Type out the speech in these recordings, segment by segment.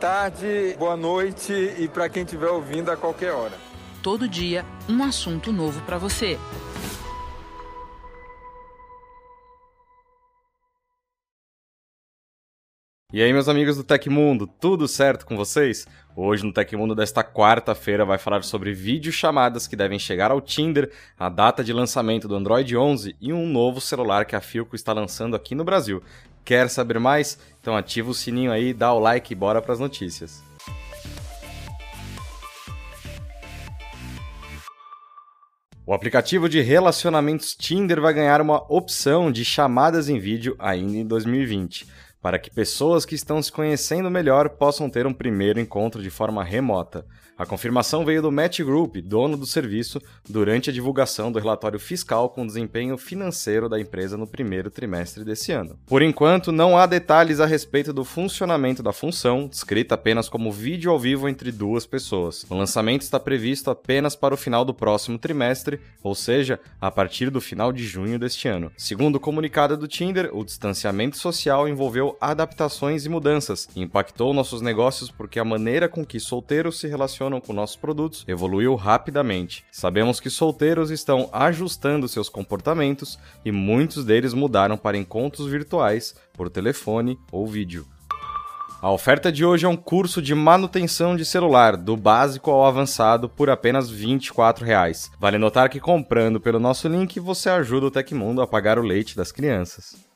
Tarde, boa noite e para quem estiver ouvindo a qualquer hora. Todo dia, um assunto novo para você. E aí, meus amigos do Tecmundo, tudo certo com vocês? Hoje no Tecmundo desta quarta-feira vai falar sobre videochamadas que devem chegar ao Tinder, a data de lançamento do Android 11 e um novo celular que a Filco está lançando aqui no Brasil. Quer saber mais? Então ativa o sininho aí, dá o like e bora para as notícias. O aplicativo de relacionamentos Tinder vai ganhar uma opção de chamadas em vídeo ainda em 2020 para que pessoas que estão se conhecendo melhor possam ter um primeiro encontro de forma remota. A confirmação veio do Match Group, dono do serviço, durante a divulgação do relatório fiscal com desempenho financeiro da empresa no primeiro trimestre desse ano. Por enquanto, não há detalhes a respeito do funcionamento da função, descrita apenas como vídeo ao vivo entre duas pessoas. O lançamento está previsto apenas para o final do próximo trimestre, ou seja, a partir do final de junho deste ano. Segundo o comunicado do Tinder, o distanciamento social envolveu adaptações e mudanças impactou nossos negócios porque a maneira com que solteiros se relacionam relacionam com nossos produtos evoluiu rapidamente. Sabemos que solteiros estão ajustando seus comportamentos e muitos deles mudaram para encontros virtuais por telefone ou vídeo. A oferta de hoje é um curso de manutenção de celular, do básico ao avançado, por apenas 24 reais. Vale notar que comprando pelo nosso link você ajuda o Tecmundo a pagar o leite das crianças.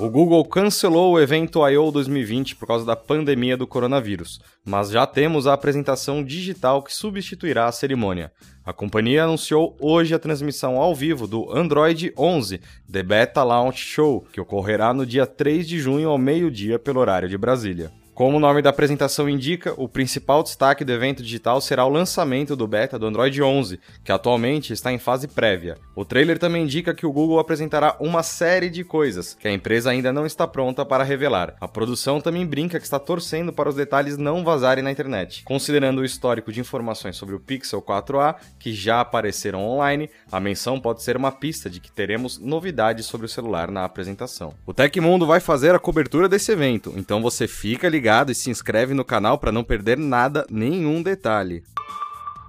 O Google cancelou o evento I.O. 2020 por causa da pandemia do coronavírus, mas já temos a apresentação digital que substituirá a cerimônia. A companhia anunciou hoje a transmissão ao vivo do Android 11 The Beta Launch Show, que ocorrerá no dia 3 de junho ao meio-dia pelo horário de Brasília. Como o nome da apresentação indica, o principal destaque do evento digital será o lançamento do beta do Android 11, que atualmente está em fase prévia. O trailer também indica que o Google apresentará uma série de coisas que a empresa ainda não está pronta para revelar. A produção também brinca que está torcendo para os detalhes não vazarem na internet. Considerando o histórico de informações sobre o Pixel 4a, que já apareceram online, a menção pode ser uma pista de que teremos novidades sobre o celular na apresentação. O Tecmundo vai fazer a cobertura desse evento, então você fica ligado ligado e se inscreve no canal para não perder nada, nenhum detalhe.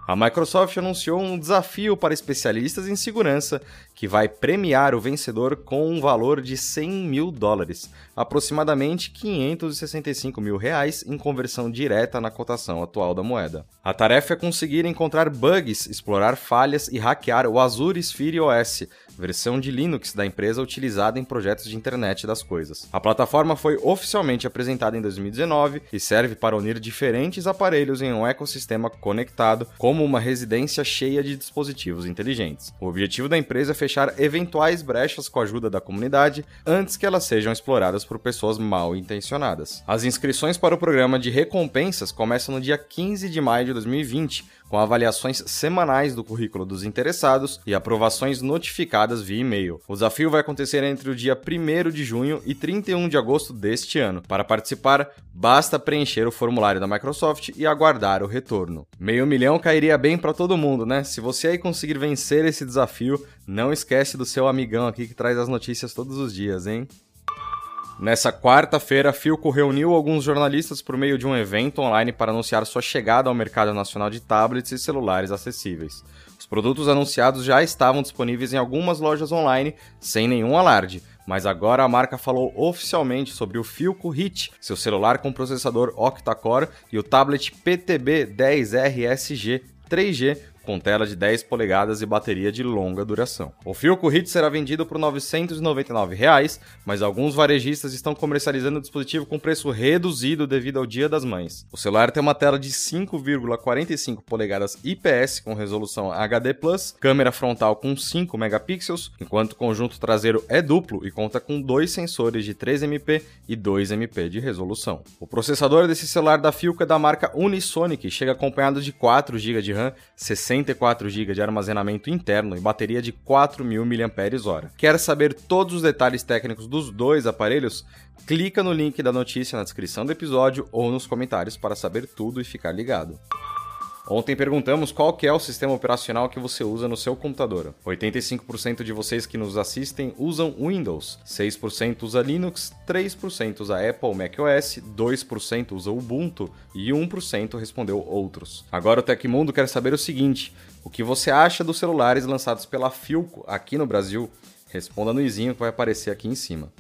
A Microsoft anunciou um desafio para especialistas em segurança que vai premiar o vencedor com um valor de 100 mil dólares, aproximadamente 565 mil reais em conversão direta na cotação atual da moeda. A tarefa é conseguir encontrar bugs, explorar falhas e hackear o Azure Sphere OS, versão de Linux da empresa utilizada em projetos de internet das coisas. A plataforma foi oficialmente apresentada em 2019 e serve para unir diferentes aparelhos em um ecossistema conectado, como uma residência cheia de dispositivos inteligentes. O objetivo da empresa é fechar eventuais brechas com a ajuda da comunidade antes que elas sejam exploradas por pessoas mal intencionadas. As inscrições para o programa de recompensas começam no dia 15 de maio de 2020 com avaliações semanais do currículo dos interessados e aprovações notificadas via e-mail. O desafio vai acontecer entre o dia 1 de junho e 31 de agosto deste ano. Para participar, basta preencher o formulário da Microsoft e aguardar o retorno. Meio milhão cairia bem para todo mundo, né? Se você aí conseguir vencer esse desafio, não esquece do seu amigão aqui que traz as notícias todos os dias, hein? Nessa quarta-feira, a Filco reuniu alguns jornalistas por meio de um evento online para anunciar sua chegada ao mercado nacional de tablets e celulares acessíveis. Os produtos anunciados já estavam disponíveis em algumas lojas online, sem nenhum alarde, mas agora a marca falou oficialmente sobre o Filco Hit, seu celular com processador octa-core, e o tablet PTB 10RSG 3G com tela de 10 polegadas e bateria de longa duração. O Filco Hit será vendido por 999 reais, mas alguns varejistas estão comercializando o dispositivo com preço reduzido devido ao Dia das Mães. O celular tem uma tela de 5,45 polegadas IPS com resolução HD+, câmera frontal com 5 megapixels, enquanto o conjunto traseiro é duplo e conta com dois sensores de 3MP e 2MP de resolução. O processador desse celular da Filco é da marca Unisonic chega acompanhado de 4 GB de RAM, 60 64 GB de armazenamento interno e bateria de 4.000 mAh. Quer saber todos os detalhes técnicos dos dois aparelhos? Clica no link da notícia na descrição do episódio ou nos comentários para saber tudo e ficar ligado. Ontem perguntamos qual que é o sistema operacional que você usa no seu computador. 85% de vocês que nos assistem usam Windows, 6% usa Linux, 3% usa Apple macOS, 2% usa Ubuntu e 1% respondeu outros. Agora o Tecmundo quer saber o seguinte: o que você acha dos celulares lançados pela Filco aqui no Brasil? Responda no izinho que vai aparecer aqui em cima.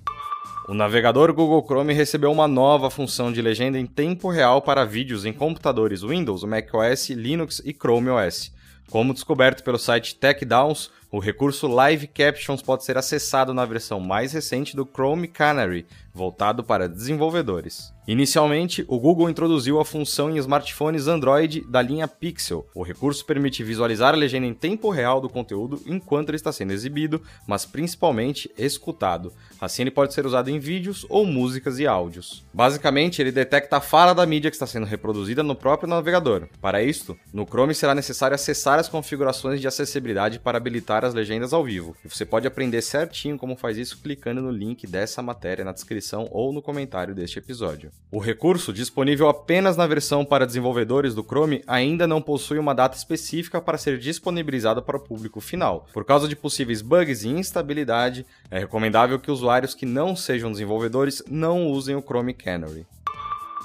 O navegador Google Chrome recebeu uma nova função de legenda em tempo real para vídeos em computadores Windows, macOS, Linux e Chrome OS. Como descoberto pelo site TechDowns, o recurso Live Captions pode ser acessado na versão mais recente do Chrome Canary, voltado para desenvolvedores. Inicialmente, o Google introduziu a função em smartphones Android da linha Pixel. O recurso permite visualizar a legenda em tempo real do conteúdo enquanto ele está sendo exibido, mas principalmente escutado. Assim, ele pode ser usado em vídeos ou músicas e áudios. Basicamente, ele detecta a fala da mídia que está sendo reproduzida no próprio navegador. Para isto, no Chrome será necessário acessar as configurações de acessibilidade para habilitar as legendas ao vivo. E você pode aprender certinho como faz isso clicando no link dessa matéria na descrição ou no comentário deste episódio. O recurso, disponível apenas na versão para desenvolvedores do Chrome, ainda não possui uma data específica para ser disponibilizado para o público final. Por causa de possíveis bugs e instabilidade, é recomendável que usuários que não sejam desenvolvedores não usem o Chrome Canary.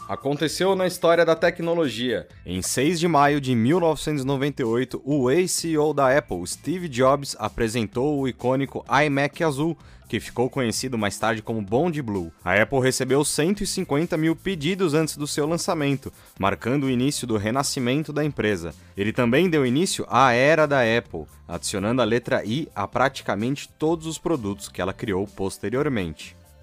Aconteceu na história da tecnologia. Em 6 de maio de 1998, o ex-CEO da Apple, Steve Jobs, apresentou o icônico iMac azul, que ficou conhecido mais tarde como Bond Blue. A Apple recebeu 150 mil pedidos antes do seu lançamento, marcando o início do renascimento da empresa. Ele também deu início à era da Apple, adicionando a letra I a praticamente todos os produtos que ela criou posteriormente.